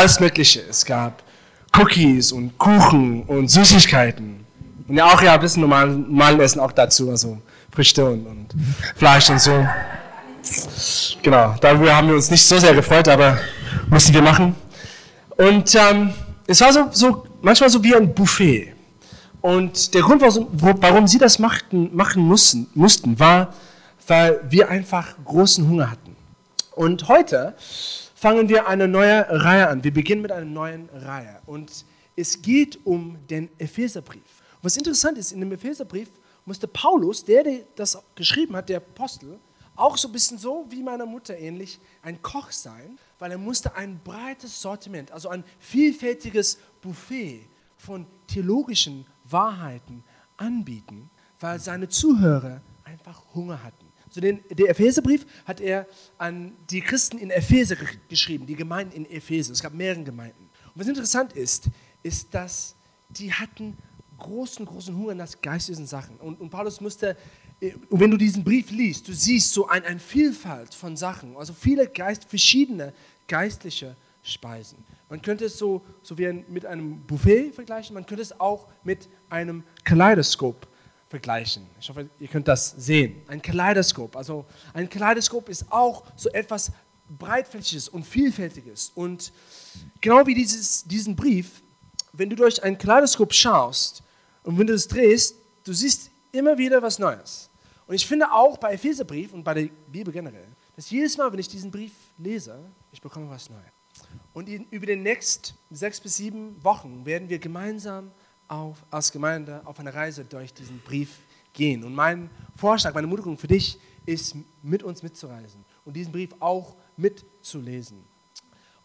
alles Mögliche. Es gab Cookies und Kuchen und Süßigkeiten. Und ja, auch ja, ein bisschen normal, normalen Essen auch dazu, also Früchte und, und Fleisch und so. Genau, darüber haben wir uns nicht so sehr gefreut, aber mussten wir machen. Und ähm, es war so, so manchmal so wie ein Buffet. Und der Grund, warum sie das machten, machen mussten, mussten, war, weil wir einfach großen Hunger hatten. Und heute fangen wir eine neue Reihe an. Wir beginnen mit einer neuen Reihe. Und es geht um den Epheserbrief. was interessant ist, in dem Epheserbrief musste Paulus, der, der das geschrieben hat, der Apostel, auch so ein bisschen so wie meiner Mutter ähnlich, ein Koch sein, weil er musste ein breites Sortiment, also ein vielfältiges Buffet von theologischen Wahrheiten anbieten, weil seine Zuhörer einfach Hunger hatten. So den, der Epheserbrief hat er an die Christen in Epheser geschrieben, die Gemeinden in Epheser. Es gab mehrere Gemeinden. Und was interessant ist, ist, dass die hatten großen, großen Hunger nach geistlichen Sachen. Und, und Paulus musste, äh, wenn du diesen Brief liest, du siehst so eine ein Vielfalt von Sachen, also viele Geist, verschiedene geistliche Speisen. Man könnte es so, so wie ein, mit einem Buffet vergleichen, man könnte es auch mit einem Kaleidoskop vergleichen. Ich hoffe, ihr könnt das sehen. Ein Kaleidoskop. Also ein Kaleidoskop ist auch so etwas breitflächiges und vielfältiges. Und genau wie dieses, diesen Brief, wenn du durch ein Kaleidoskop schaust und wenn du es drehst, du siehst immer wieder was Neues. Und ich finde auch bei Epheserbrief und bei der Bibel generell, dass jedes Mal, wenn ich diesen Brief lese, ich bekomme was Neues. Und in, über die nächsten sechs bis sieben Wochen werden wir gemeinsam auf, als Gemeinde auf eine Reise durch diesen Brief gehen. Und mein Vorschlag, meine Ermutigung für dich ist, mit uns mitzureisen und diesen Brief auch mitzulesen.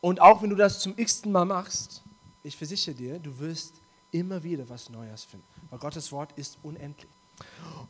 Und auch wenn du das zum x-ten Mal machst, ich versichere dir, du wirst immer wieder was Neues finden, weil Gottes Wort ist unendlich.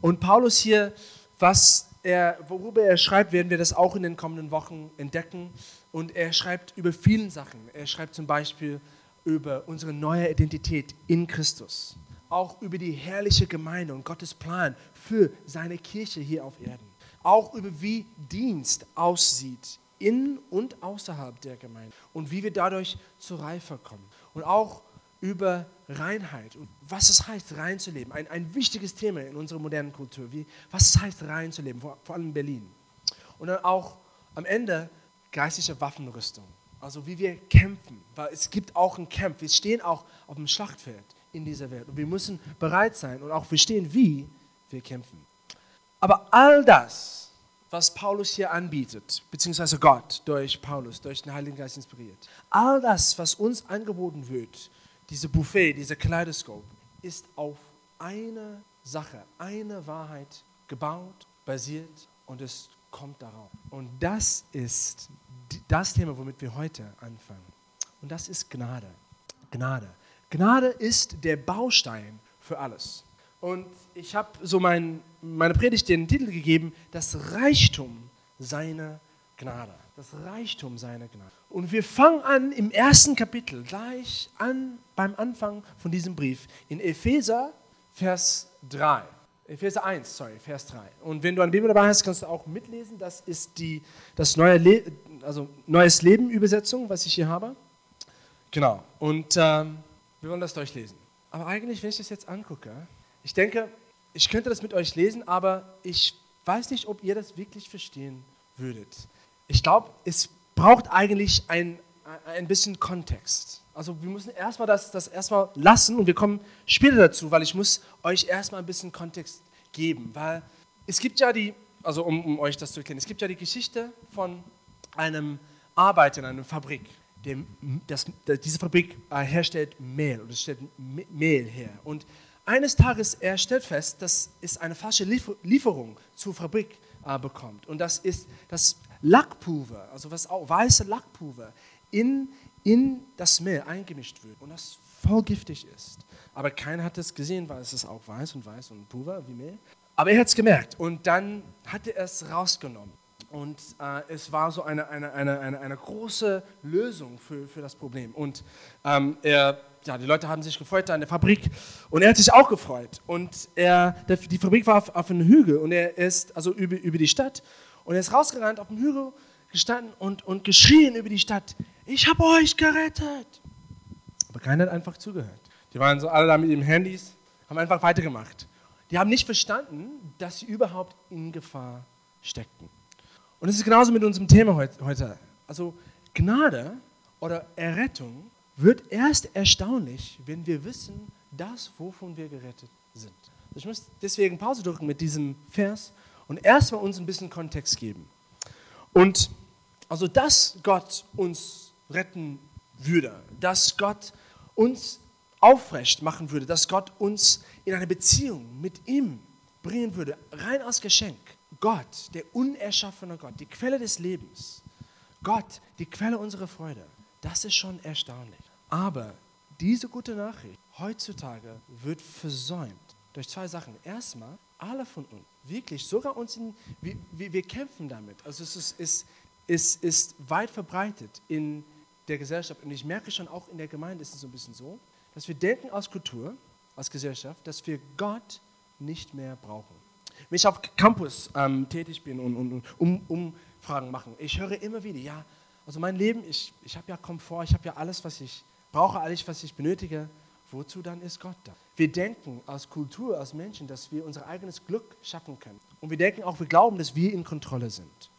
Und Paulus hier, was er, worüber er schreibt, werden wir das auch in den kommenden Wochen entdecken. Und er schreibt über viele Sachen. Er schreibt zum Beispiel über unsere neue Identität in Christus. Auch über die herrliche Gemeinde und Gottes Plan für seine Kirche hier auf Erden. Auch über wie Dienst aussieht in und außerhalb der Gemeinde und wie wir dadurch zur Reife kommen. Und auch über Reinheit und was es heißt, rein zu leben. Ein, ein wichtiges Thema in unserer modernen Kultur, wie, was es heißt, rein zu leben, vor, vor allem in Berlin. Und dann auch am Ende geistliche Waffenrüstung. Also wie wir kämpfen, weil es gibt auch einen Kampf. Wir stehen auch auf dem Schlachtfeld in dieser Welt und wir müssen bereit sein und auch verstehen, wie wir kämpfen. Aber all das, was Paulus hier anbietet, beziehungsweise Gott durch Paulus, durch den Heiligen Geist inspiriert, all das, was uns angeboten wird, diese Buffet, dieser Kaleidoskop, ist auf eine Sache, eine Wahrheit gebaut, basiert und es kommt darauf. Und das ist das Thema, womit wir heute anfangen. Und das ist Gnade. Gnade. Gnade ist der Baustein für alles. Und ich habe so mein, meine Predigt den Titel gegeben, das Reichtum seiner Gnade. Das Reichtum seiner Gnade. Und wir fangen an im ersten Kapitel, gleich an beim Anfang von diesem Brief, in Epheser, Vers 3. Epheser 1, sorry, Vers 3. Und wenn du eine Bibel dabei hast, kannst du auch mitlesen. Das ist die das neue Le also Neues Leben Übersetzung, was ich hier habe. Genau. Und ähm, wir wollen das durchlesen. Aber eigentlich, wenn ich das jetzt angucke, ich denke, ich könnte das mit euch lesen, aber ich weiß nicht, ob ihr das wirklich verstehen würdet. Ich glaube, es braucht eigentlich ein, ein bisschen Kontext. Also wir müssen erstmal das, das erstmal lassen und wir kommen später dazu, weil ich muss euch erstmal ein bisschen Kontext geben, weil es gibt ja die, also um, um euch das zu erkennen, es gibt ja die Geschichte von einem Arbeiter in einer Fabrik. Der, das, diese Fabrik äh, herstellt Mehl oder stellt Mehl her. Und eines Tages er stellt fest, dass es eine falsche Lieferung zur Fabrik äh, bekommt. Und das ist das Lackpulver, also was auch weiße Lackpulver in in das Mehl eingemischt wird und das voll giftig ist. Aber keiner hat es gesehen, weil es ist auch weiß und weiß und Pulver wie Mehl. Aber er hat es gemerkt und dann hat er es rausgenommen. Und äh, es war so eine, eine, eine, eine, eine große Lösung für, für das Problem. Und ähm, er, ja, die Leute haben sich gefreut an der Fabrik und er hat sich auch gefreut. Und er, der, die Fabrik war auf, auf einem Hügel und er ist also über, über die Stadt und er ist rausgerannt auf dem Hügel gestanden und, und geschrien über die Stadt, ich habe euch gerettet. Aber keiner hat einfach zugehört. Die waren so alle da mit ihren Handys, haben einfach weitergemacht. Die haben nicht verstanden, dass sie überhaupt in Gefahr steckten. Und es ist genauso mit unserem Thema heute. Also Gnade oder Errettung wird erst erstaunlich, wenn wir wissen, das, wovon wir gerettet sind. Ich muss deswegen Pause drücken mit diesem Vers und erstmal uns ein bisschen Kontext geben. Und also, dass Gott uns retten würde, dass Gott uns aufrecht machen würde, dass Gott uns in eine Beziehung mit ihm bringen würde, rein aus Geschenk. Gott, der unerschaffene Gott, die Quelle des Lebens, Gott, die Quelle unserer Freude, das ist schon erstaunlich. Aber diese gute Nachricht heutzutage wird versäumt durch zwei Sachen. Erstmal, alle von uns, wirklich, sogar uns, in, wir, wir, kämpfen damit. Also es ist, ist, ist, ist weit verbreitet in der Gesellschaft und ich merke schon auch in der Gemeinde ist es so ein bisschen so, dass wir denken als Kultur, als Gesellschaft, dass wir Gott nicht mehr brauchen. Wenn ich auf Campus ähm, tätig bin und, und, und um, Umfragen machen, ich höre immer wieder, ja, also mein Leben, ich, ich habe ja Komfort, ich habe ja alles, was ich brauche, alles, was ich benötige. Wozu dann ist Gott da? Wir denken als Kultur, als Menschen, dass wir unser eigenes Glück schaffen können. Und wir denken auch, wir glauben, dass wir in Kontrolle sind.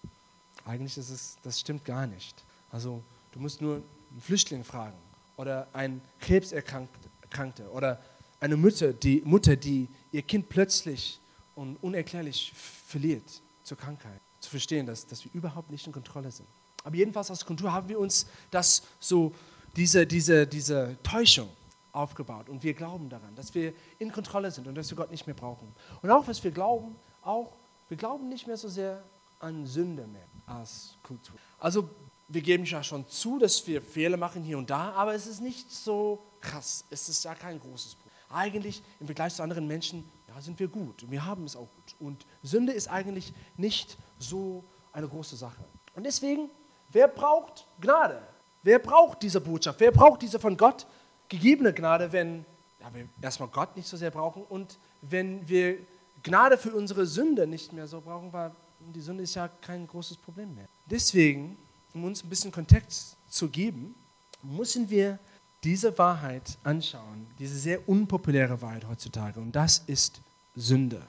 Eigentlich ist es, das stimmt gar nicht. Also du musst nur einen Flüchtling fragen oder einen Krebserkrankte oder eine Mutter die, Mutter, die ihr Kind plötzlich und unerklärlich verliert zur Krankheit, zu verstehen, dass, dass wir überhaupt nicht in Kontrolle sind. Aber jedenfalls als Kultur haben wir uns das so, diese, diese, diese Täuschung aufgebaut und wir glauben daran, dass wir in Kontrolle sind und dass wir Gott nicht mehr brauchen. Und auch was wir glauben, auch wir glauben nicht mehr so sehr an Sünde mehr als Kultur. Also wir geben ja schon zu, dass wir Fehler machen hier und da, aber es ist nicht so krass. Es ist ja kein großes Problem. Eigentlich im Vergleich zu anderen Menschen ja, sind wir gut wir haben es auch gut. Und Sünde ist eigentlich nicht so eine große Sache. Und deswegen, wer braucht Gnade? Wer braucht diese Botschaft? Wer braucht diese von Gott gegebene Gnade, wenn ja, wir erstmal Gott nicht so sehr brauchen und wenn wir Gnade für unsere Sünde nicht mehr so brauchen, weil die Sünde ist ja kein großes Problem mehr. Deswegen, um uns ein bisschen Kontext zu geben, müssen wir diese Wahrheit anschauen, diese sehr unpopuläre Wahrheit heutzutage, und das ist Sünde.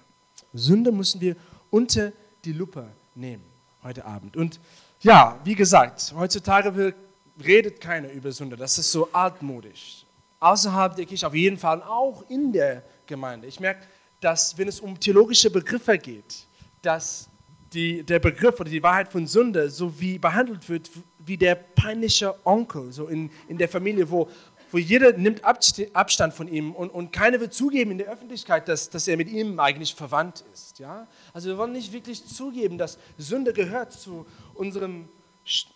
Sünde müssen wir unter die Lupe nehmen heute Abend. Und ja, wie gesagt, heutzutage redet keiner über Sünde. Das ist so altmodisch. Außerhalb der Kirche, auf jeden Fall auch in der Gemeinde. Ich merke, dass wenn es um theologische Begriffe geht, dass die, der Begriff oder die Wahrheit von Sünde so wie behandelt wird wie der peinliche Onkel, so in, in der Familie, wo, wo jeder nimmt Abstand von ihm und, und keiner wird zugeben in der Öffentlichkeit, dass, dass er mit ihm eigentlich verwandt ist. Ja? Also wir wollen nicht wirklich zugeben, dass Sünde gehört zu unserem,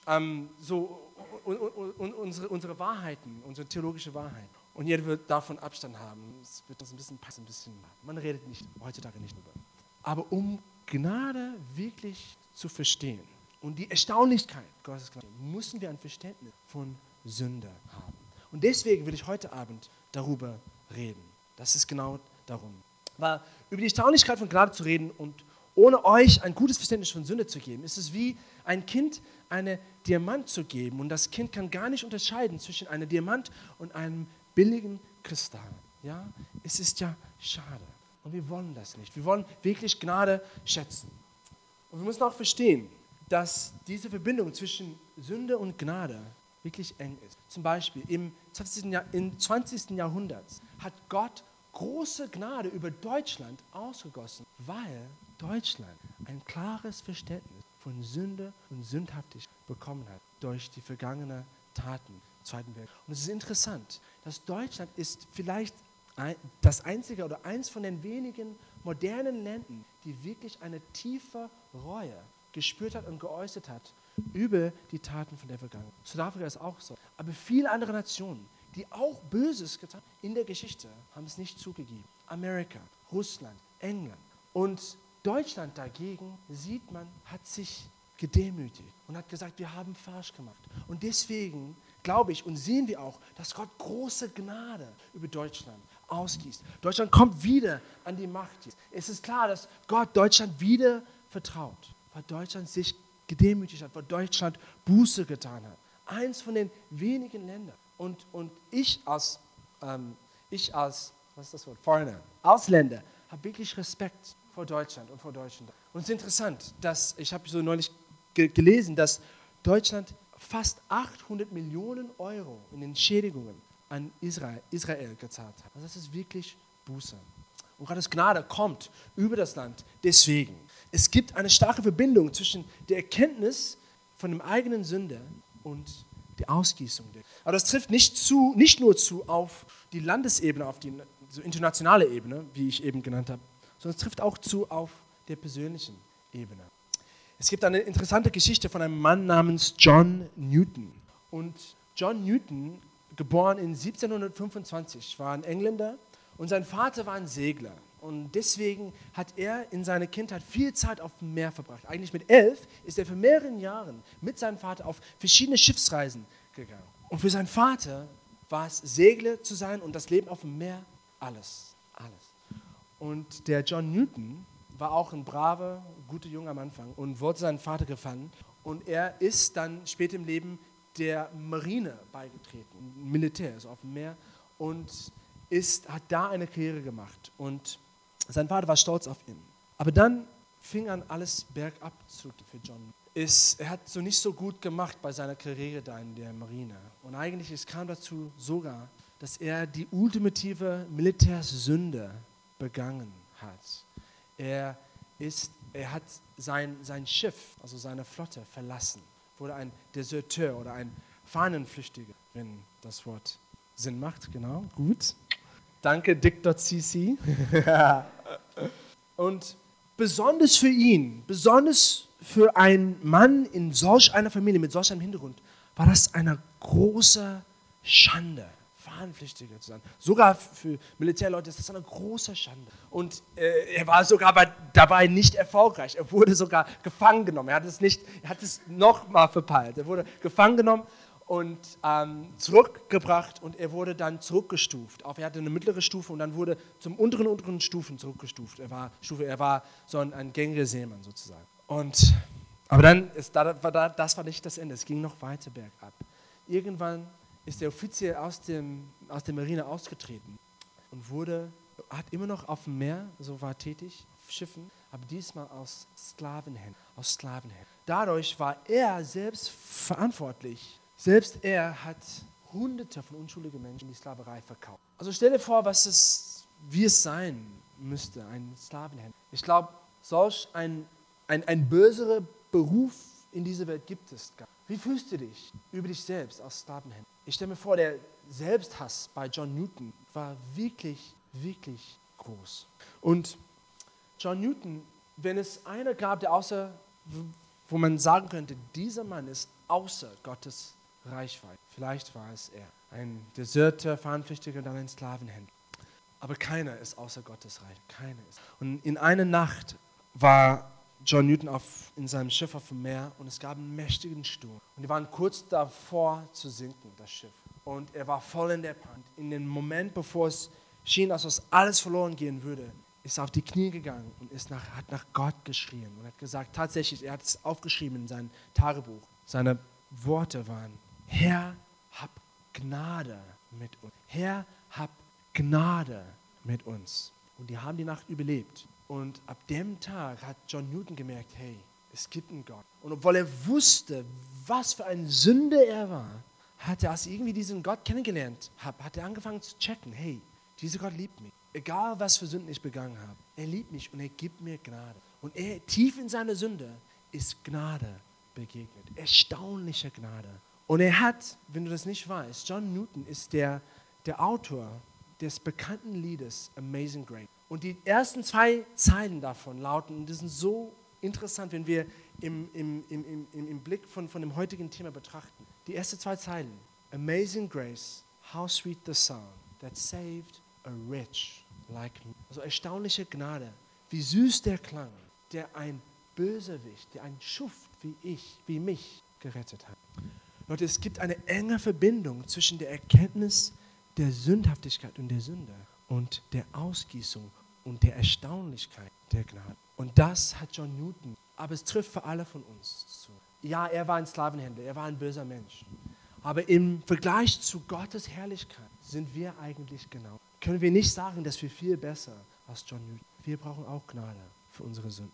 ähm, so, un, un, un, unsere, unsere Wahrheiten, unsere theologische Wahrheit. Und jeder wird davon Abstand haben. Es wird uns ein bisschen passen, ein bisschen. Man redet nicht heutzutage nicht drüber. Aber um Gnade wirklich zu verstehen und die Erstaunlichkeit Gottes Gnade, müssen wir ein Verständnis von Sünde haben. Und deswegen will ich heute Abend darüber reden. Das ist genau darum. Weil über die Erstaunlichkeit von Gnade zu reden und ohne euch ein gutes Verständnis von Sünde zu geben, ist es wie ein Kind eine Diamant zu geben. Und das Kind kann gar nicht unterscheiden zwischen einem Diamant und einem billigen Kristall. Ja, es ist ja schade. Und wir wollen das nicht. Wir wollen wirklich Gnade schätzen. Und wir müssen auch verstehen, dass diese Verbindung zwischen Sünde und Gnade wirklich eng ist. Zum Beispiel im 20. Jahr, im 20. Jahrhundert hat Gott große Gnade über Deutschland ausgegossen, weil Deutschland ein klares Verständnis von Sünde und Sündhaftigkeit bekommen hat durch die vergangenen Taten Zweiten Weltkrieg. Und es ist interessant, dass Deutschland ist vielleicht das einzige oder eins von den wenigen modernen Ländern, die wirklich eine tiefe Reue gespürt hat und geäußert hat über die Taten von der Vergangenheit. Südafrika ist auch so. Aber viele andere Nationen, die auch Böses getan haben in der Geschichte, haben es nicht zugegeben. Amerika, Russland, England. Und Deutschland dagegen, sieht man, hat sich gedemütigt und hat gesagt, wir haben falsch gemacht. Und deswegen glaube ich und sehen wir auch, dass Gott große Gnade über Deutschland ausgießt. Deutschland kommt wieder an die Macht. Es ist klar, dass Gott Deutschland wieder vertraut, weil Deutschland sich gedemütigt hat, weil Deutschland Buße getan hat. eins von den wenigen Ländern. Und, und ich als, ähm, ich als, was ist das Wort, Foreigner, Ausländer, habe wirklich Respekt vor Deutschland und vor Deutschland. Und es ist interessant, dass, ich habe so neulich ge gelesen, dass Deutschland fast 800 Millionen Euro in Entschädigungen an Israel, Israel gezahlt hat. Also das ist wirklich Buße. Und Gottes Gnade kommt über das Land deswegen. Es gibt eine starke Verbindung zwischen der Erkenntnis von dem eigenen Sünde und der Ausgießung. Aber das trifft nicht, zu, nicht nur zu auf die Landesebene, auf die so internationale Ebene, wie ich eben genannt habe, sondern es trifft auch zu auf der persönlichen Ebene. Es gibt eine interessante Geschichte von einem Mann namens John Newton. Und John Newton, geboren in 1725, war ein Engländer und sein Vater war ein Segler. Und deswegen hat er in seiner Kindheit viel Zeit auf dem Meer verbracht. Eigentlich mit elf ist er für mehrere Jahre mit seinem Vater auf verschiedene Schiffsreisen gegangen. Und für seinen Vater war es Segler zu sein und das Leben auf dem Meer alles. Alles. Und der John Newton war auch ein braver, guter Junge am Anfang und wurde seinen Vater gefangen. Und er ist dann später im Leben der Marine beigetreten, Militär, also auf dem Meer. Und ist, hat da eine Karriere gemacht. Und sein Vater war stolz auf ihn. Aber dann fing an, alles bergab zu für John. Ist, er hat so nicht so gut gemacht bei seiner Karriere da in der Marine. Und eigentlich es kam dazu sogar, dass er die ultimative Militärssünde begangen hat. Er, ist, er hat sein, sein Schiff, also seine Flotte, verlassen. Wurde ein Deserteur oder ein Fahnenflüchtiger, wenn das Wort Sinn macht, genau, gut. Danke, dick.cc. Und besonders für ihn, besonders für einen Mann in solch einer Familie mit solch einem Hintergrund, war das eine große Schande, Fahnenpflichtiger zu sein. Sogar für Militärleute ist das eine große Schande. Und äh, er war sogar bei, dabei nicht erfolgreich. Er wurde sogar gefangen genommen. Er hat es nicht, er hat es nochmal verpeilt. Er wurde gefangen genommen und ähm, zurückgebracht und er wurde dann zurückgestuft. Auf, er hatte eine mittlere Stufe und dann wurde zum unteren unteren Stufen zurückgestuft. Er war, Stufe, er war so ein, ein gängiger Seemann sozusagen. Und, aber dann, ist, das war nicht das Ende, es ging noch weiter bergab. Irgendwann ist der Offizier aus, dem, aus der Marine ausgetreten und wurde, hat immer noch auf dem Meer, so war tätig, auf Schiffen, aber diesmal aus Sklavenhänden. Aus Sklavenhänden. Dadurch war er selbst verantwortlich selbst er hat Hunderte von unschuldigen Menschen in die Sklaverei verkauft. Also stell dir vor, was es, wie es sein müsste, ein Sklavenhändler. Ich glaube, solch ein, ein, ein böserer Beruf in dieser Welt gibt es gar Wie fühlst du dich über dich selbst als Sklavenhändler? Ich stelle mir vor, der Selbsthass bei John Newton war wirklich, wirklich groß. Und John Newton, wenn es einer gab, der außer, wo man sagen könnte, dieser Mann ist außer Gottes Reichweite. Vielleicht war es er. Ein Deserter, Fahnenpflichtiger und dann ein Sklavenhändler. Aber keiner ist außer Gottes Reich. Keiner ist. Und in einer Nacht war John Newton auf, in seinem Schiff auf dem Meer und es gab einen mächtigen Sturm. Und die waren kurz davor zu sinken, das Schiff. Und er war voll in der Panik. In dem Moment, bevor es schien, als ob alles verloren gehen würde, ist er auf die Knie gegangen und ist nach, hat nach Gott geschrien und hat gesagt, tatsächlich, er hat es aufgeschrieben in sein Tagebuch. Seine Worte waren, Herr, hab Gnade mit uns. Herr, hab Gnade mit uns. Und die haben die Nacht überlebt. Und ab dem Tag hat John Newton gemerkt, hey, es gibt einen Gott. Und obwohl er wusste, was für ein Sünde er war, hat er, als irgendwie diesen Gott kennengelernt hat, hat er angefangen zu checken, hey, dieser Gott liebt mich. Egal, was für Sünden ich begangen habe, er liebt mich und er gibt mir Gnade. Und er, tief in seiner Sünde ist Gnade begegnet. Erstaunliche Gnade. Und er hat, wenn du das nicht weißt, John Newton ist der, der Autor des bekannten Liedes Amazing Grace. Und die ersten zwei Zeilen davon lauten, und das sind so interessant, wenn wir im, im, im, im, im Blick von, von dem heutigen Thema betrachten. Die ersten zwei Zeilen, Amazing Grace, how sweet the sound that saved a rich like me. Also erstaunliche Gnade, wie süß der Klang, der ein Bösewicht, der ein Schuft wie ich, wie mich gerettet hat. Leute, es gibt eine enge Verbindung zwischen der Erkenntnis der Sündhaftigkeit und der Sünde und der Ausgießung und der Erstaunlichkeit der Gnade. Und das hat John Newton, aber es trifft für alle von uns zu. Ja, er war ein Sklavenhändler, er war ein böser Mensch. Aber im Vergleich zu Gottes Herrlichkeit sind wir eigentlich genau. Können wir nicht sagen, dass wir viel besser als John Newton. Wir brauchen auch Gnade für unsere Sünden.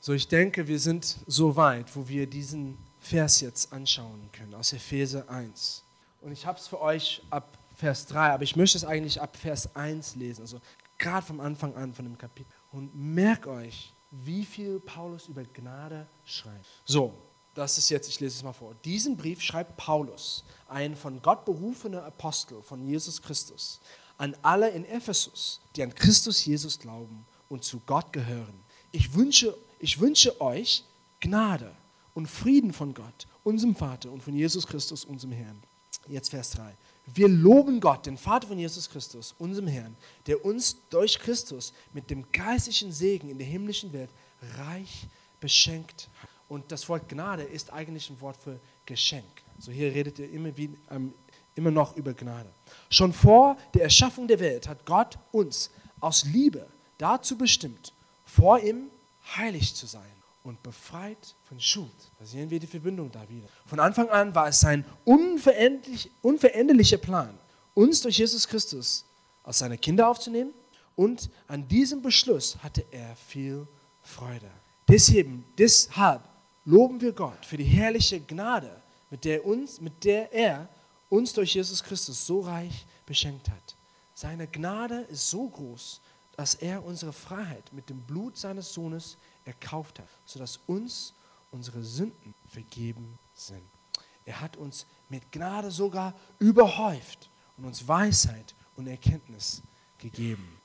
So, ich denke, wir sind so weit, wo wir diesen Vers jetzt anschauen können, aus Epheser 1. Und ich habe es für euch ab Vers 3, aber ich möchte es eigentlich ab Vers 1 lesen, also gerade vom Anfang an von dem Kapitel. Und merkt euch, wie viel Paulus über Gnade schreibt. So, das ist jetzt, ich lese es mal vor. Diesen Brief schreibt Paulus, ein von Gott berufener Apostel von Jesus Christus, an alle in Ephesus, die an Christus Jesus glauben und zu Gott gehören. Ich wünsche, ich wünsche euch Gnade und Frieden von Gott, unserem Vater und von Jesus Christus, unserem Herrn. Jetzt Vers 3. Wir loben Gott, den Vater von Jesus Christus, unserem Herrn, der uns durch Christus mit dem geistlichen Segen in der himmlischen Welt reich beschenkt. Und das Wort Gnade ist eigentlich ein Wort für Geschenk. So hier redet er immer, wie, ähm, immer noch über Gnade. Schon vor der Erschaffung der Welt hat Gott uns aus Liebe dazu bestimmt, vor ihm heilig zu sein und befreit von Schuld. Da sehen wir die Verbindung da wieder. Von Anfang an war es sein unveränderlich, unveränderlicher Plan, uns durch Jesus Christus als seine Kinder aufzunehmen und an diesem Beschluss hatte er viel Freude. Deshalb, deshalb loben wir Gott für die herrliche Gnade, mit der, uns, mit der er uns durch Jesus Christus so reich beschenkt hat. Seine Gnade ist so groß, dass er unsere Freiheit mit dem Blut seines Sohnes erkauft hat, sodass uns unsere Sünden vergeben sind. Er hat uns mit Gnade sogar überhäuft und uns Weisheit und Erkenntnis gegeben.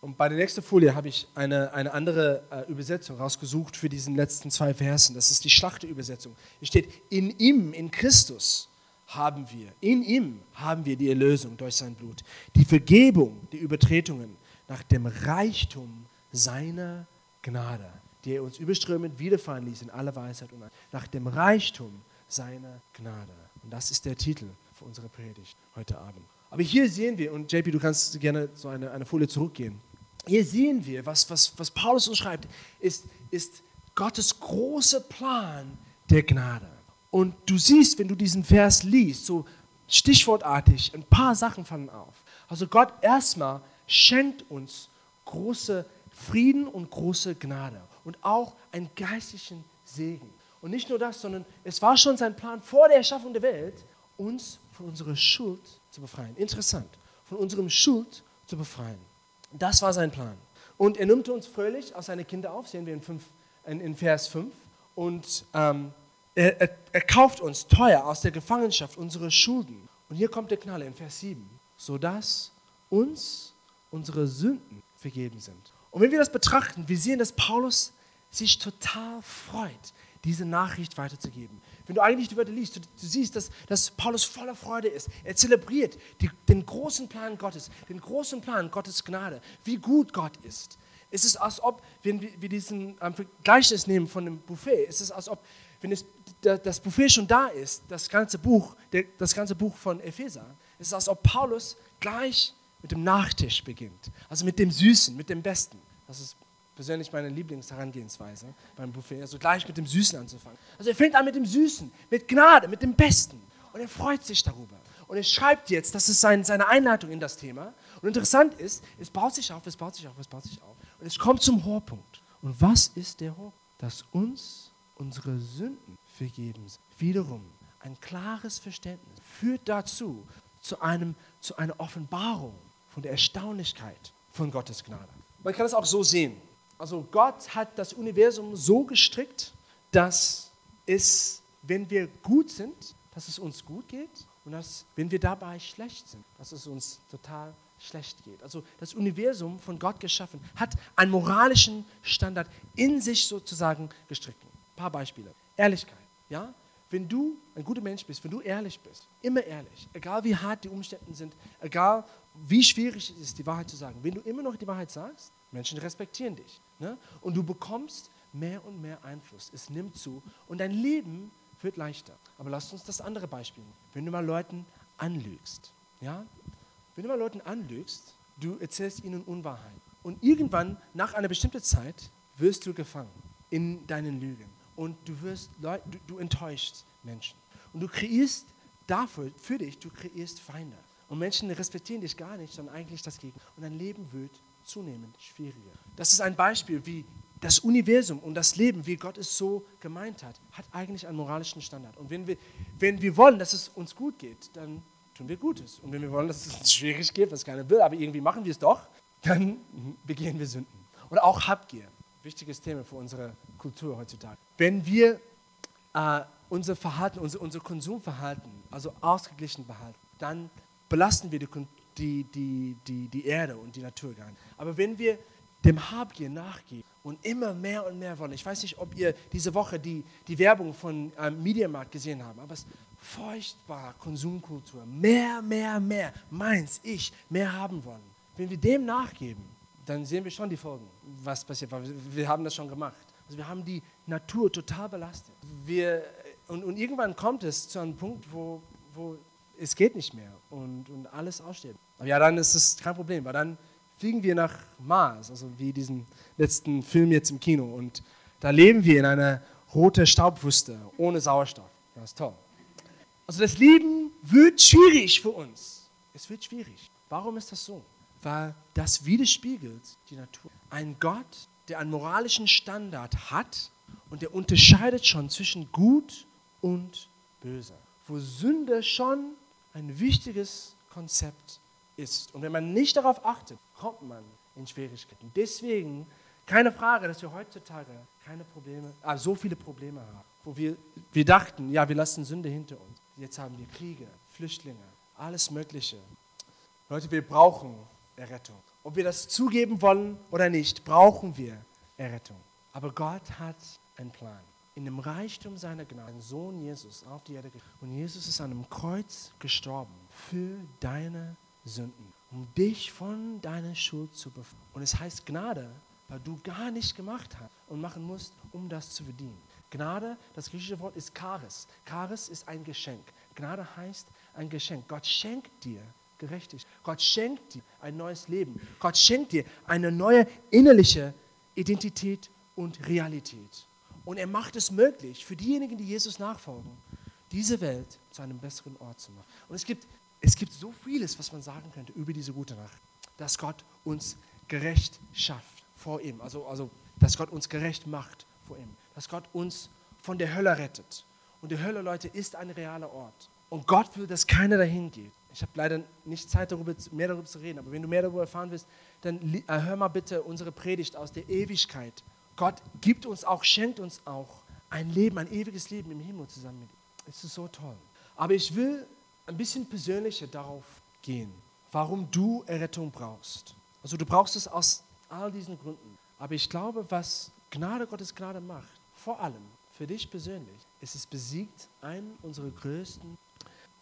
Und bei der nächsten Folie habe ich eine, eine andere äh, Übersetzung rausgesucht für diesen letzten zwei Versen. Das ist die Schlachterübersetzung. Hier steht, in ihm, in Christus haben wir, in ihm haben wir die Erlösung durch sein Blut, die Vergebung der Übertretungen nach dem Reichtum seiner Gnade, die er uns überströmend widerfahren ließ in aller Weisheit und nach dem Reichtum seiner Gnade. Und das ist der Titel für unsere Predigt heute Abend. Aber hier sehen wir, und JP, du kannst gerne so eine, eine Folie zurückgehen. Hier sehen wir, was, was, was Paulus uns schreibt, ist, ist Gottes großer Plan der Gnade. Und du siehst, wenn du diesen Vers liest, so stichwortartig, ein paar Sachen fallen auf. Also Gott erstmal schenkt uns große Frieden und große Gnade und auch einen geistlichen Segen. Und nicht nur das, sondern es war schon sein Plan vor der Erschaffung der Welt, uns von unserer Schuld zu befreien. Interessant, von unserem Schuld zu befreien. Das war sein Plan. Und er nimmt uns fröhlich aus seine Kinder auf, sehen wir in, fünf, in, in Vers 5. Und ähm, er, er, er kauft uns teuer aus der Gefangenschaft unsere Schulden. Und hier kommt der Knaller in Vers 7, sodass uns unsere Sünden vergeben sind. Und wenn wir das betrachten, wir sehen, dass Paulus sich total freut, diese Nachricht weiterzugeben. Wenn du eigentlich die Wörter liest, du, du siehst, dass, dass, Paulus voller Freude ist. Er zelebriert die, den großen Plan Gottes, den großen Plan Gottes Gnade, wie gut Gott ist. Es ist, als ob, wenn wir, diesen ähm, Gleichnis nehmen von dem Buffet, es ist, als ob, wenn es, das Buffet schon da ist, das ganze Buch, das ganze Buch von Epheser, es ist, als ob Paulus gleich mit dem Nachtisch beginnt. Also mit dem Süßen, mit dem Besten. Das ist persönlich meine Lieblingsherangehensweise beim Buffet, also gleich mit dem Süßen anzufangen. Also er fängt an mit dem Süßen, mit Gnade, mit dem Besten. Und er freut sich darüber. Und er schreibt jetzt, das ist sein, seine Einleitung in das Thema. Und interessant ist, es baut sich auf, es baut sich auf, es baut sich auf. Und es kommt zum Hochpunkt. Und was ist der Hochpunkt? Dass uns unsere Sünden vergeben sind. Wiederum, ein klares Verständnis führt dazu, zu, einem, zu einer Offenbarung von der Erstaunlichkeit von Gottes Gnade. Man kann es auch so sehen. Also Gott hat das Universum so gestrickt, dass es, wenn wir gut sind, dass es uns gut geht und dass, wenn wir dabei schlecht sind, dass es uns total schlecht geht. Also das Universum von Gott geschaffen hat einen moralischen Standard in sich sozusagen gestrickt. Ein paar Beispiele. Ehrlichkeit. Ja? Wenn du ein guter Mensch bist, wenn du ehrlich bist, immer ehrlich, egal wie hart die Umstände sind, egal wie schwierig es ist, die Wahrheit zu sagen, wenn du immer noch die Wahrheit sagst, Menschen respektieren dich. Ne? Und du bekommst mehr und mehr Einfluss. Es nimmt zu und dein Leben wird leichter. Aber lass uns das andere Beispiel nehmen. Wenn du mal Leuten anlügst, ja? Wenn du mal Leuten anlügst, du erzählst ihnen Unwahrheit. Und irgendwann, nach einer bestimmten Zeit, wirst du gefangen in deinen Lügen und du, wirst, du, du enttäuschst Menschen. Und du kreierst dafür, für dich, du kreierst Feinde. Und Menschen respektieren dich gar nicht, sondern eigentlich das Gegenteil. Und dein Leben wird zunehmend schwieriger. Das ist ein Beispiel, wie das Universum und das Leben, wie Gott es so gemeint hat, hat eigentlich einen moralischen Standard. Und wenn wir, wenn wir wollen, dass es uns gut geht, dann tun wir Gutes. Und wenn wir wollen, dass es uns schwierig geht, was keiner will, aber irgendwie machen wir es doch, dann begehen wir Sünden. Oder auch Habgier. Wichtiges Thema für unsere Kultur heutzutage. Wenn wir äh, unser Verhalten, unser, unser Konsumverhalten, also ausgeglichen behalten, dann belasten wir die, die, die, die, die Erde und die Natur gar nicht. Aber wenn wir dem Habgier nachgeben und immer mehr und mehr wollen, ich weiß nicht, ob ihr diese Woche die, die Werbung von ähm, Mediamarkt gesehen habt, aber es ist furchtbar Konsumkultur. Mehr, mehr, mehr. Meins, ich, mehr haben wollen. Wenn wir dem nachgeben, dann sehen wir schon die Folgen, was passiert. Wir haben das schon gemacht. Also wir haben die Natur total belastet. Wir, und, und irgendwann kommt es zu einem Punkt, wo, wo es geht nicht mehr und, und alles aussteht. Aber ja, dann ist es kein Problem, weil dann fliegen wir nach Mars, also wie diesen letzten Film jetzt im Kino. Und da leben wir in einer roten Staubwüste ohne Sauerstoff. Das ist toll. Also das Leben wird schwierig für uns. Es wird schwierig. Warum ist das so? Weil das widerspiegelt die Natur. Ein Gott, der einen moralischen Standard hat und der unterscheidet schon zwischen gut und böse. Wo Sünde schon ein wichtiges Konzept ist. Und wenn man nicht darauf achtet, kommt man in Schwierigkeiten. Deswegen keine Frage, dass wir heutzutage keine Probleme, ah, so viele Probleme haben, wo wir, wir dachten, ja, wir lassen Sünde hinter uns. Jetzt haben wir Kriege, Flüchtlinge, alles Mögliche. Leute, wir brauchen Errettung. Ob wir das zugeben wollen oder nicht, brauchen wir Errettung. Aber Gott hat einen Plan. In dem Reichtum seiner Gnade, sein Sohn Jesus auf die Erde Und Jesus ist an einem Kreuz gestorben für deine Sünden, um dich von deiner Schuld zu befreien. Und es heißt Gnade, weil du gar nicht gemacht hast und machen musst, um das zu verdienen. Gnade, das griechische Wort ist Charis. Charis ist ein Geschenk. Gnade heißt ein Geschenk. Gott schenkt dir Gerechtigkeit. Gott schenkt dir ein neues Leben. Gott schenkt dir eine neue innerliche Identität und Realität. Und er macht es möglich für diejenigen, die Jesus nachfolgen, diese Welt zu einem besseren Ort zu machen. Und es gibt, es gibt so vieles, was man sagen könnte über diese gute Nacht, dass Gott uns gerecht schafft vor ihm. Also, also dass Gott uns gerecht macht vor ihm. Dass Gott uns von der Hölle rettet. Und die Hölle, Leute, ist ein realer Ort. Und Gott will, dass keiner dahin geht. Ich habe leider nicht Zeit, darüber, mehr darüber zu reden, aber wenn du mehr darüber erfahren willst, dann äh, hör mal bitte unsere Predigt aus der Ewigkeit. Gott gibt uns auch, schenkt uns auch ein Leben, ein ewiges Leben im Himmel zusammen mit ihm. Es ist so toll. Aber ich will ein bisschen persönlicher darauf gehen, warum du Errettung brauchst. Also du brauchst es aus all diesen Gründen. Aber ich glaube, was Gnade Gottes Gnade macht, vor allem für dich persönlich, ist es besiegt einen unserer größten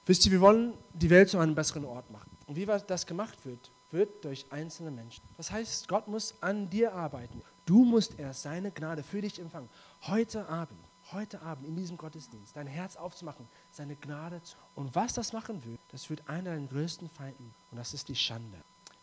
Wisst ihr, wir wollen die Welt zu einem besseren Ort machen. Und wie das gemacht wird, wird durch einzelne Menschen. Das heißt, Gott muss an dir arbeiten. Du musst erst seine Gnade für dich empfangen. Heute Abend, heute Abend in diesem Gottesdienst, dein Herz aufzumachen, seine Gnade zu. Und was das machen wird, das wird einer deiner größten Feinden. Und das ist die Schande.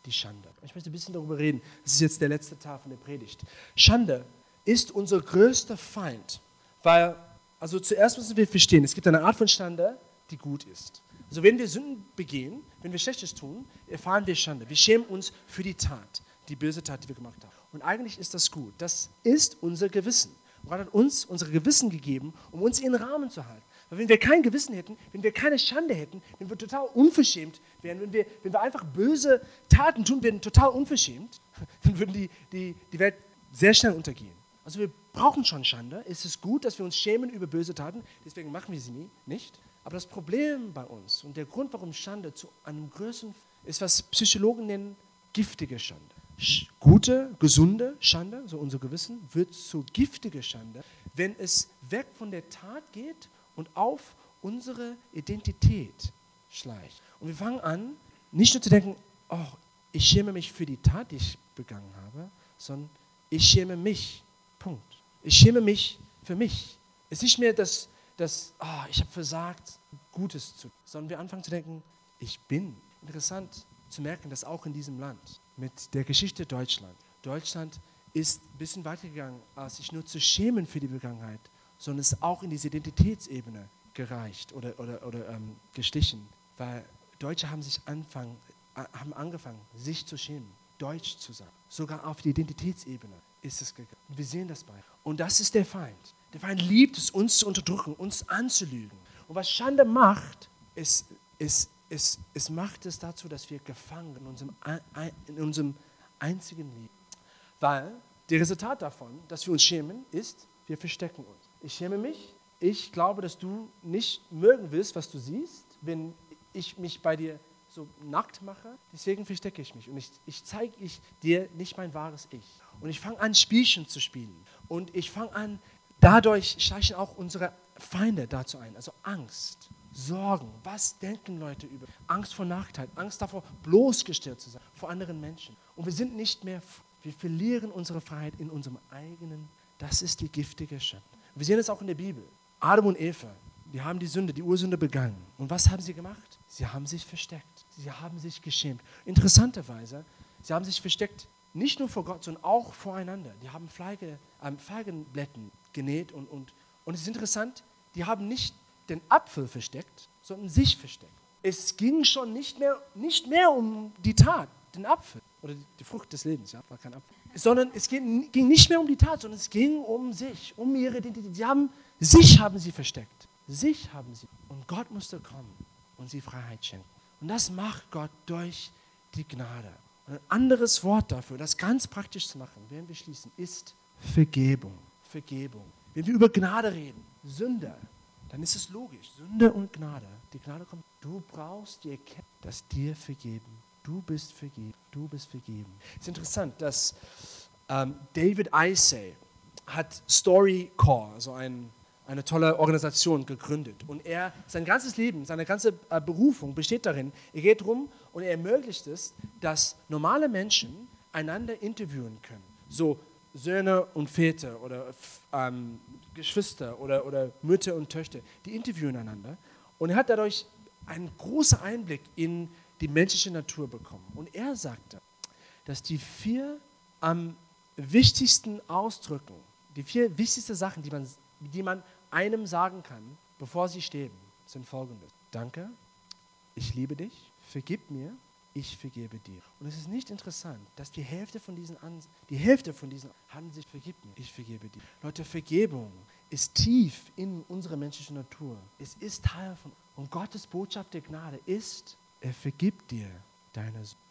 Die Schande. Ich möchte ein bisschen darüber reden. Das ist jetzt der letzte Teil von der Predigt. Schande ist unser größter Feind. Weil, also zuerst müssen wir verstehen, es gibt eine Art von Schande, die gut ist. Also wenn wir Sünden begehen, wenn wir Schlechtes tun, erfahren wir Schande. Wir schämen uns für die Tat, die böse Tat, die wir gemacht haben. Und eigentlich ist das gut. Das ist unser Gewissen. Gott hat uns unsere Gewissen gegeben, um uns in den Rahmen zu halten. Weil wenn wir kein Gewissen hätten, wenn wir keine Schande hätten, wenn wir total unverschämt wären, wenn wir, wenn wir einfach böse Taten tun würden, total unverschämt, dann würden die, die, die Welt sehr schnell untergehen. Also wir brauchen schon Schande. Es ist gut, dass wir uns schämen über böse Taten, deswegen machen wir sie nie, nicht. Aber das Problem bei uns und der Grund, warum Schande zu einem größeren ist, was Psychologen nennen, giftige Schande. Gute, gesunde Schande, so unser Gewissen, wird zu giftiger Schande, wenn es weg von der Tat geht und auf unsere Identität schleicht. Und wir fangen an, nicht nur zu denken, oh, ich schäme mich für die Tat, die ich begangen habe, sondern ich schäme mich. Punkt. Ich schäme mich für mich. Es ist nicht mehr das dass oh, ich habe versagt, Gutes zu tun, sondern wir anfangen zu denken, ich bin. Interessant zu merken, dass auch in diesem Land mit der Geschichte Deutschland, Deutschland ist ein bisschen weitergegangen, als sich nur zu schämen für die Vergangenheit, sondern es auch in diese Identitätsebene gereicht oder, oder, oder ähm, gestichen, weil Deutsche haben sich anfangen, haben angefangen, sich zu schämen, Deutsch zu sein. Sogar auf die Identitätsebene ist es gegangen. Wir sehen das bei. Und das ist der Feind. Der Feind liebt es, uns zu unterdrücken, uns anzulügen. Und was Schande macht, ist, ist, ist, es macht es dazu, dass wir gefangen in unserem, in unserem einzigen Leben. Weil das Resultat davon, dass wir uns schämen, ist, wir verstecken uns. Ich schäme mich. Ich glaube, dass du nicht mögen willst, was du siehst, wenn ich mich bei dir so nackt mache. Deswegen verstecke ich mich und ich, ich zeige ich dir nicht mein wahres Ich. Und ich fange an, Spielchen zu spielen. Und ich fange an, dadurch schleichen auch unsere Feinde dazu ein. Also Angst, Sorgen. Was denken Leute über? Angst vor Nachteil, Angst davor, bloßgestellt zu sein vor anderen Menschen. Und wir sind nicht mehr, wir verlieren unsere Freiheit in unserem eigenen. Das ist die giftige Schatten. Wir sehen es auch in der Bibel. Adam und Eva, die haben die Sünde, die Ursünde begangen. Und was haben sie gemacht? Sie haben sich versteckt. Sie haben sich geschämt. Interessanterweise, sie haben sich versteckt nicht nur vor Gott, sondern auch voreinander. Die haben Feige, äh, Feigenblätten genäht und, und, und es ist interessant, die haben nicht den Apfel versteckt, sondern sich versteckt. Es ging schon nicht mehr, nicht mehr um die Tat, den Apfel oder die Frucht des Lebens, ja, war kein Apfel, sondern es ging, ging nicht mehr um die Tat, sondern es ging um sich, um ihre Identität. Sie haben, sich haben sie versteckt, sich haben sie. Und Gott musste kommen und sie Freiheit schenken. Und das macht Gott durch die Gnade. Und ein anderes Wort dafür, das ganz praktisch zu machen, während wir schließen, ist Vergebung. Vergebung. Wenn wir über Gnade reden, Sünde, dann ist es logisch. Sünde und Gnade. Die Gnade kommt. Du brauchst die Erkenntnis, dass dir vergeben. Du bist vergeben. Du bist vergeben. Es ist interessant, dass ähm, David Isay hat StoryCore, also ein eine tolle Organisation gegründet. Und er, sein ganzes Leben, seine ganze äh, Berufung besteht darin, er geht rum und er ermöglicht es, dass normale Menschen einander interviewen können. So Söhne und Väter oder ähm, Geschwister oder, oder Mütter und Töchter, die interviewen einander. Und er hat dadurch einen großen Einblick in die menschliche Natur bekommen. Und er sagte, dass die vier am wichtigsten Ausdrücken, die vier wichtigsten Sachen, die man, die man einem sagen kann, bevor sie sterben, sind folgende. Danke, ich liebe dich, vergib mir, ich vergebe dir. Und es ist nicht interessant, dass die Hälfte von diesen, Ans die Hälfte von diesen haben sich vergib mir, ich vergebe dir. Leute, Vergebung ist tief in unserer menschlichen Natur. Es ist Teil von und Gottes Botschaft der Gnade ist, er vergibt dir deine Sünden.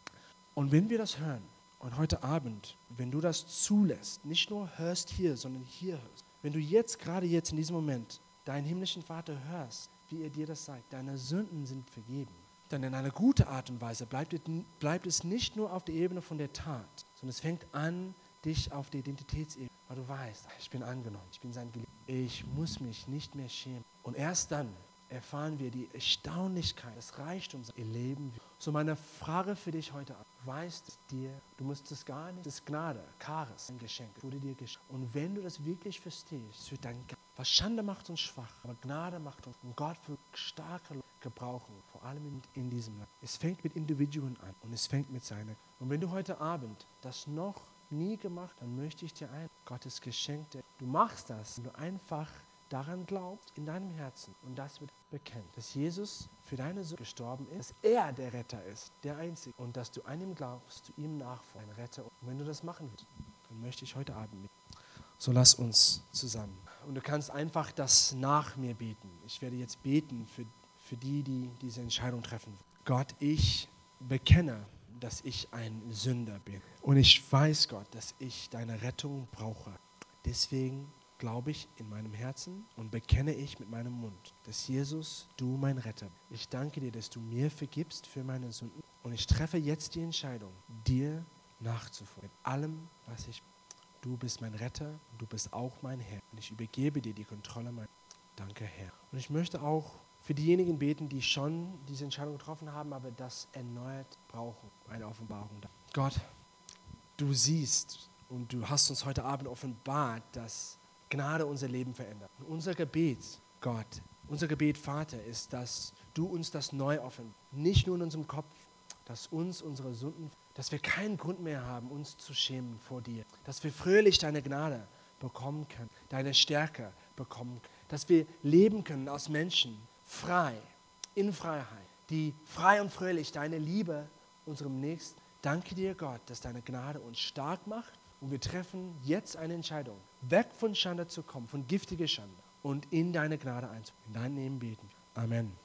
Und wenn wir das hören und heute Abend, wenn du das zulässt, nicht nur hörst hier, sondern hier hörst, wenn du jetzt, gerade jetzt in diesem Moment, deinen himmlischen Vater hörst, wie er dir das sagt, deine Sünden sind vergeben, dann in einer guten Art und Weise bleibt, es nicht nur auf der Ebene von der Tat, sondern es fängt an, dich auf der Identitätsebene, weil du weißt, ich bin angenommen, ich bin sein Geliebter, ich muss mich nicht mehr schämen. Und erst dann erfahren wir die Erstaunlichkeit des Reichtums im Leben. So meine Frage für dich heute Abend. Weißt dir, du musst es gar nicht, das Gnade, Charis, ein Geschenk, wurde dir geschenkt. Und wenn du das wirklich verstehst, wird dein was Schande macht uns schwach, aber Gnade macht uns und Gott will starke gebrauchen, vor allem in, in diesem Land. Es fängt mit Individuen an und es fängt mit seiner. Und wenn du heute Abend das noch nie gemacht, dann möchte ich dir ein Gottes Geschenk. Du machst das, wenn du einfach daran glaubst in deinem Herzen und das wird bekennt, dass Jesus für deine Sünde gestorben ist, dass er der Retter ist, der Einzige und dass du an ihm glaubst, zu ihm nachfolgen, ein Retter. Und wenn du das machen willst, dann möchte ich heute Abend mit. So lass uns zusammen. Und du kannst einfach das nach mir beten. Ich werde jetzt beten für, für die, die diese Entscheidung treffen. Gott, ich bekenne, dass ich ein Sünder bin. Und ich weiß, Gott, dass ich deine Rettung brauche. Deswegen glaube ich in meinem Herzen und bekenne ich mit meinem Mund, dass Jesus, du mein Retter. Ich danke dir, dass du mir vergibst für meine Sünden und ich treffe jetzt die Entscheidung, dir nachzufolgen. Mit allem, was ich Du bist mein Retter und du bist auch mein Herr. Und ich übergebe dir die Kontrolle. Mein Danke, Herr. Und ich möchte auch für diejenigen beten, die schon diese Entscheidung getroffen haben, aber das erneut brauchen, eine Offenbarung. Gott, du siehst und du hast uns heute Abend offenbart, dass Gnade unser Leben verändert. Und unser Gebet, Gott, unser Gebet, Vater, ist, dass du uns das neu offen, nicht nur in unserem Kopf, dass uns unsere Sünden, dass wir keinen Grund mehr haben, uns zu schämen vor dir, dass wir fröhlich deine Gnade bekommen können, deine Stärke bekommen können, dass wir leben können als Menschen, frei, in Freiheit, die frei und fröhlich deine Liebe unserem Nächsten. Danke dir, Gott, dass deine Gnade uns stark macht und wir treffen jetzt eine Entscheidung, weg von Schande zu kommen, von giftiger Schande und in deine Gnade einzugehen. In deinem Namen beten. Amen.